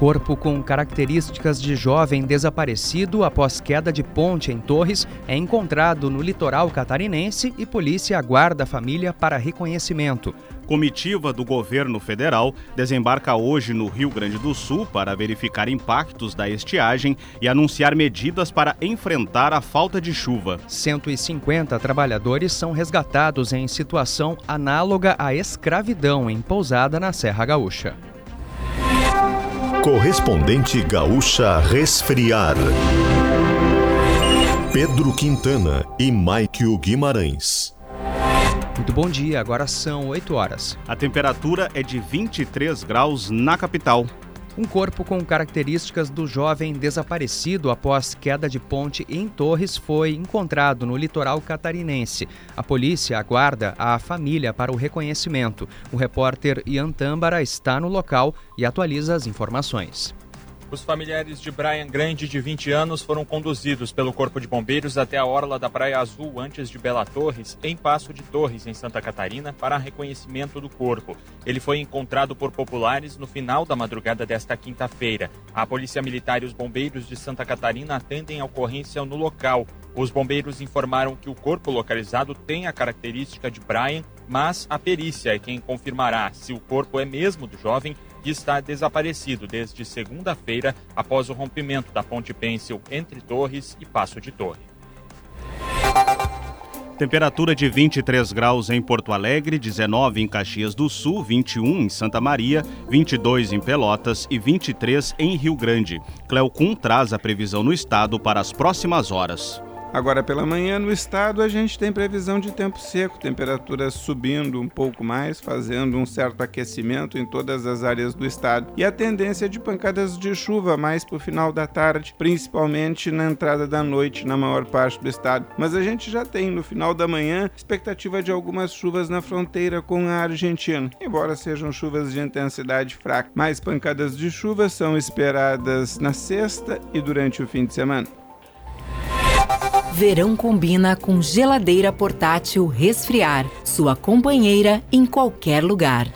Corpo com características de jovem desaparecido após queda de ponte em Torres é encontrado no litoral catarinense e polícia aguarda a família para reconhecimento. Comitiva do governo federal desembarca hoje no Rio Grande do Sul para verificar impactos da estiagem e anunciar medidas para enfrentar a falta de chuva. 150 trabalhadores são resgatados em situação análoga à escravidão em pousada na Serra Gaúcha. Correspondente Gaúcha Resfriar. Pedro Quintana e Maikio Guimarães. Muito bom dia, agora são 8 horas. A temperatura é de 23 graus na capital. Um corpo com características do jovem desaparecido após queda de ponte em Torres foi encontrado no litoral catarinense. A polícia aguarda a família para o reconhecimento. O repórter Ian Tâmbara está no local e atualiza as informações. Os familiares de Brian Grande, de 20 anos, foram conduzidos pelo Corpo de Bombeiros até a orla da Praia Azul, antes de Bela Torres, em Passo de Torres, em Santa Catarina, para reconhecimento do corpo. Ele foi encontrado por populares no final da madrugada desta quinta-feira. A Polícia Militar e os bombeiros de Santa Catarina atendem a ocorrência no local. Os bombeiros informaram que o corpo localizado tem a característica de Brian, mas a perícia é quem confirmará se o corpo é mesmo do jovem que está desaparecido desde segunda-feira após o rompimento da ponte pêncil entre Torres e Passo de Torre. Temperatura de 23 graus em Porto Alegre, 19 em Caxias do Sul, 21 em Santa Maria, 22 em Pelotas e 23 em Rio Grande. Cleocum traz a previsão no estado para as próximas horas. Agora pela manhã no estado a gente tem previsão de tempo seco, temperaturas subindo um pouco mais, fazendo um certo aquecimento em todas as áreas do estado e a tendência de pancadas de chuva mais para o final da tarde, principalmente na entrada da noite na maior parte do estado. Mas a gente já tem no final da manhã expectativa de algumas chuvas na fronteira com a Argentina, embora sejam chuvas de intensidade fraca. Mais pancadas de chuva são esperadas na sexta e durante o fim de semana. Verão combina com geladeira portátil resfriar, sua companheira em qualquer lugar.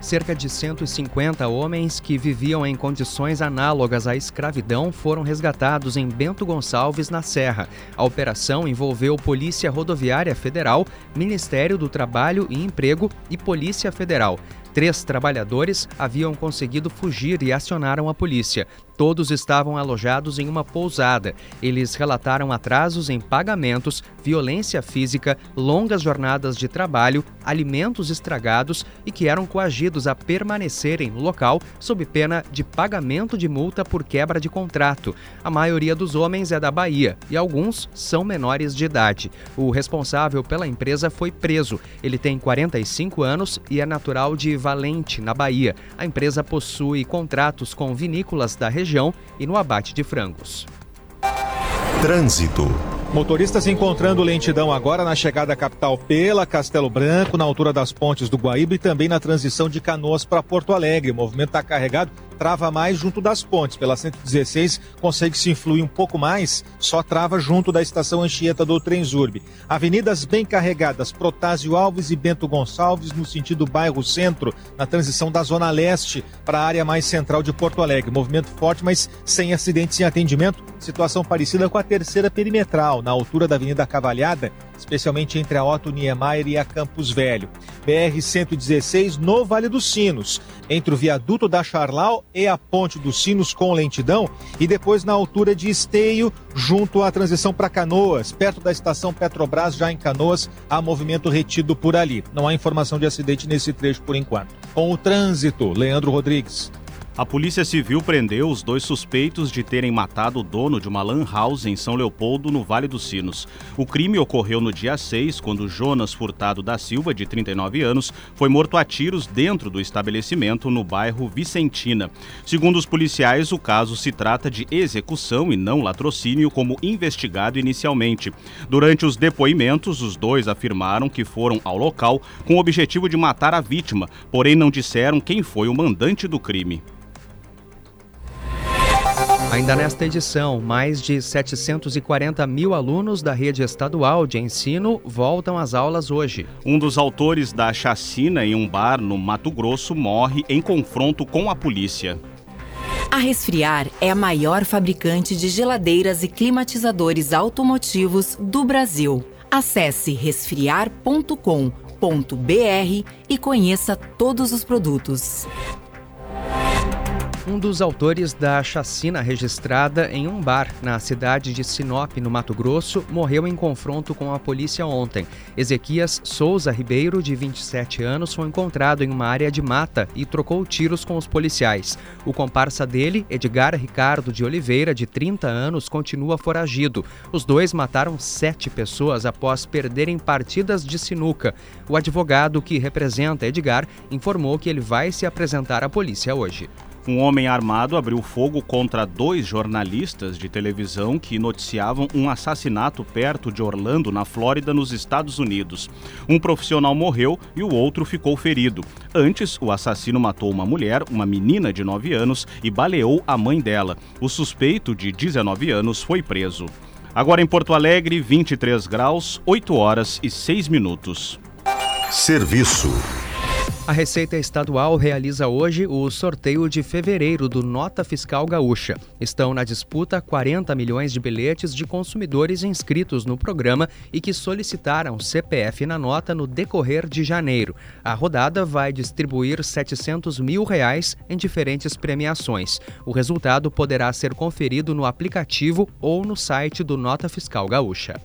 Cerca de 150 homens que viviam em condições análogas à escravidão foram resgatados em Bento Gonçalves, na Serra. A operação envolveu Polícia Rodoviária Federal, Ministério do Trabalho e Emprego e Polícia Federal. Três trabalhadores haviam conseguido fugir e acionaram a polícia. Todos estavam alojados em uma pousada. Eles relataram atrasos em pagamentos, violência física, longas jornadas de trabalho, alimentos estragados e que eram coagidos a permanecerem no local sob pena de pagamento de multa por quebra de contrato. A maioria dos homens é da Bahia e alguns são menores de idade. O responsável pela empresa foi preso. Ele tem 45 anos e é natural de Valente, na Bahia. A empresa possui contratos com vinícolas da região região e no abate de frangos. Trânsito. Motoristas encontrando lentidão agora na chegada à capital pela Castelo Branco, na altura das pontes do Guaíba e também na transição de Canoas para Porto Alegre. O movimento está carregado, trava mais junto das pontes. Pela 116 consegue se influir um pouco mais, só trava junto da estação Anchieta do Trenzurbe. Avenidas bem carregadas, Protásio Alves e Bento Gonçalves no sentido bairro Centro, na transição da Zona Leste para a área mais central de Porto Alegre. Movimento forte, mas sem acidentes em atendimento. Situação parecida com a terceira perimetral na altura da Avenida Cavalhada, especialmente entre a Otto Niemeyer e a Campos Velho. BR-116 no Vale dos Sinos, entre o viaduto da Charlau e a Ponte dos Sinos com lentidão, e depois na altura de Esteio, junto à transição para Canoas, perto da estação Petrobras, já em Canoas, há movimento retido por ali. Não há informação de acidente nesse trecho por enquanto. Com o trânsito, Leandro Rodrigues. A Polícia Civil prendeu os dois suspeitos de terem matado o dono de uma lan house em São Leopoldo, no Vale dos Sinos. O crime ocorreu no dia 6, quando Jonas Furtado da Silva, de 39 anos, foi morto a tiros dentro do estabelecimento no bairro Vicentina. Segundo os policiais, o caso se trata de execução e não latrocínio, como investigado inicialmente. Durante os depoimentos, os dois afirmaram que foram ao local com o objetivo de matar a vítima, porém não disseram quem foi o mandante do crime. Ainda nesta edição, mais de 740 mil alunos da rede estadual de ensino voltam às aulas hoje. Um dos autores da chacina em um bar no Mato Grosso morre em confronto com a polícia. A Resfriar é a maior fabricante de geladeiras e climatizadores automotivos do Brasil. Acesse resfriar.com.br e conheça todos os produtos. Um dos autores da chacina registrada em um bar na cidade de Sinop, no Mato Grosso, morreu em confronto com a polícia ontem. Ezequias Souza Ribeiro, de 27 anos, foi encontrado em uma área de mata e trocou tiros com os policiais. O comparsa dele, Edgar Ricardo de Oliveira, de 30 anos, continua foragido. Os dois mataram sete pessoas após perderem partidas de sinuca. O advogado que representa Edgar informou que ele vai se apresentar à polícia hoje. Um homem armado abriu fogo contra dois jornalistas de televisão que noticiavam um assassinato perto de Orlando, na Flórida, nos Estados Unidos. Um profissional morreu e o outro ficou ferido. Antes, o assassino matou uma mulher, uma menina de 9 anos, e baleou a mãe dela. O suspeito, de 19 anos, foi preso. Agora em Porto Alegre, 23 graus, 8 horas e 6 minutos. Serviço. A Receita Estadual realiza hoje o sorteio de fevereiro do Nota Fiscal Gaúcha. Estão na disputa 40 milhões de bilhetes de consumidores inscritos no programa e que solicitaram CPF na nota no decorrer de janeiro. A rodada vai distribuir 700 mil reais em diferentes premiações. O resultado poderá ser conferido no aplicativo ou no site do Nota Fiscal Gaúcha.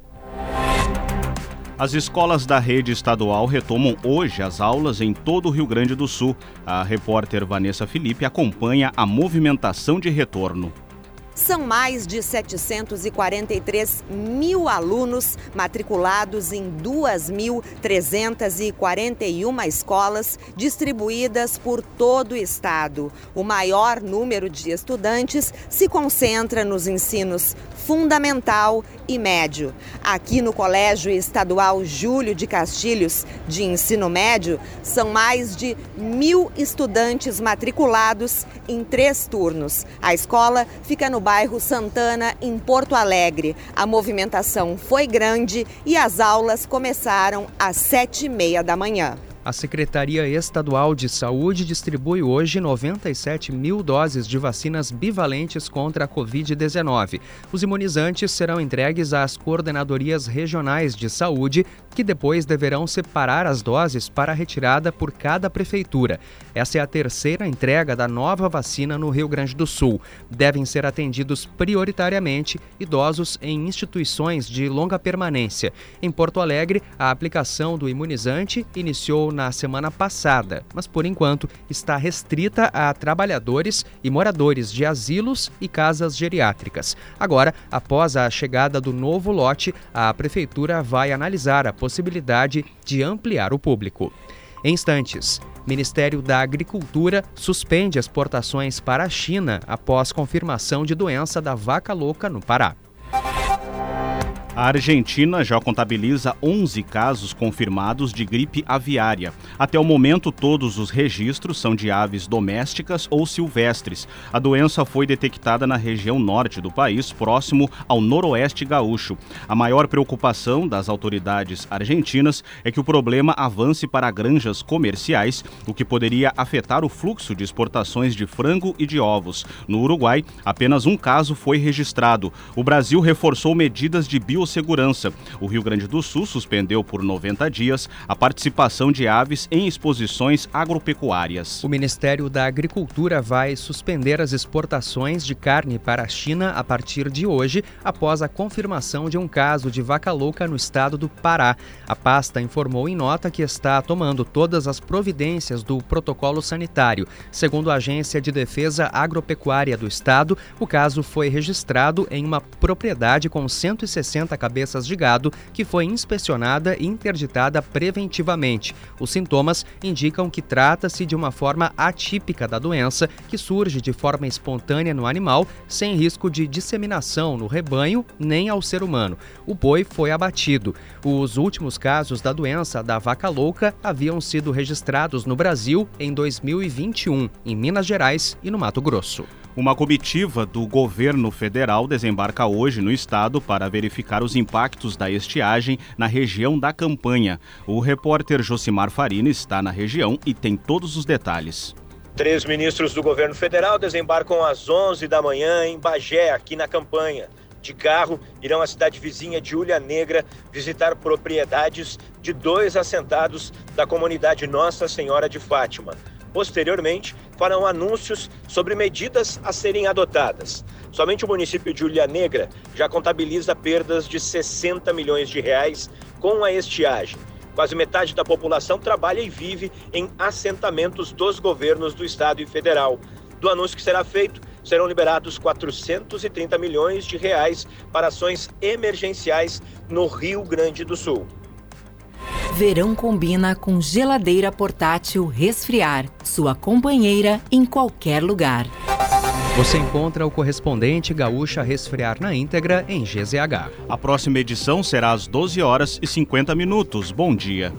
As escolas da rede estadual retomam hoje as aulas em todo o Rio Grande do Sul. A repórter Vanessa Felipe acompanha a movimentação de retorno. São mais de 743 mil alunos matriculados em 2.341 escolas distribuídas por todo o estado. O maior número de estudantes se concentra nos ensinos fundamental e médio. Aqui no Colégio Estadual Júlio de Castilhos, de ensino médio, são mais de mil estudantes matriculados em três turnos. A escola fica no bairro Santana, em Porto Alegre. A movimentação foi grande e as aulas começaram às sete e meia da manhã. A Secretaria Estadual de Saúde distribui hoje 97 mil doses de vacinas bivalentes contra a Covid-19. Os imunizantes serão entregues às coordenadorias regionais de saúde, que depois deverão separar as doses para retirada por cada prefeitura. Essa é a terceira entrega da nova vacina no Rio Grande do Sul. Devem ser atendidos prioritariamente idosos em instituições de longa permanência. Em Porto Alegre, a aplicação do imunizante iniciou na semana passada, mas por enquanto está restrita a trabalhadores e moradores de asilos e casas geriátricas. Agora, após a chegada do novo lote, a prefeitura vai analisar a possibilidade de ampliar o público. Em instantes, Ministério da Agricultura suspende exportações para a China após confirmação de doença da vaca louca no Pará. A Argentina já contabiliza 11 casos confirmados de gripe aviária. Até o momento, todos os registros são de aves domésticas ou silvestres. A doença foi detectada na região norte do país, próximo ao noroeste gaúcho. A maior preocupação das autoridades argentinas é que o problema avance para granjas comerciais, o que poderia afetar o fluxo de exportações de frango e de ovos. No Uruguai, apenas um caso foi registrado. O Brasil reforçou medidas de bio biossegurança. O Rio Grande do Sul suspendeu por 90 dias a participação de aves em exposições agropecuárias. O Ministério da Agricultura vai suspender as exportações de carne para a China a partir de hoje, após a confirmação de um caso de vaca louca no estado do Pará. A pasta informou em nota que está tomando todas as providências do protocolo sanitário. Segundo a Agência de Defesa Agropecuária do Estado, o caso foi registrado em uma propriedade com 160 cabeças de gado que foi inspecionada e interditada preventivamente. Os sintomas indicam que trata-se de uma forma atípica da doença que surge de forma espontânea no animal, sem risco de disseminação no rebanho nem ao ser humano. O boi foi abatido. Os últimos casos da doença da vaca louca haviam sido registrados no Brasil em 2021, em Minas Gerais e no Mato Grosso. Uma comitiva do governo federal desembarca hoje no estado para verificar os impactos da estiagem na região da campanha. O repórter Josimar Farina está na região e tem todos os detalhes. Três ministros do governo federal desembarcam às 11 da manhã em Bagé, aqui na campanha. De carro, irão à cidade vizinha de Ulha Negra visitar propriedades de dois assentados da comunidade Nossa Senhora de Fátima. Posteriormente, farão anúncios sobre medidas a serem adotadas. Somente o município de Ulha Negra já contabiliza perdas de 60 milhões de reais com a estiagem. Quase metade da população trabalha e vive em assentamentos dos governos do estado e federal. Do anúncio que será feito, serão liberados 430 milhões de reais para ações emergenciais no Rio Grande do Sul. Verão combina com geladeira portátil resfriar, sua companheira em qualquer lugar. Você encontra o correspondente Gaúcha Resfriar na íntegra em GZH. A próxima edição será às 12 horas e 50 minutos. Bom dia.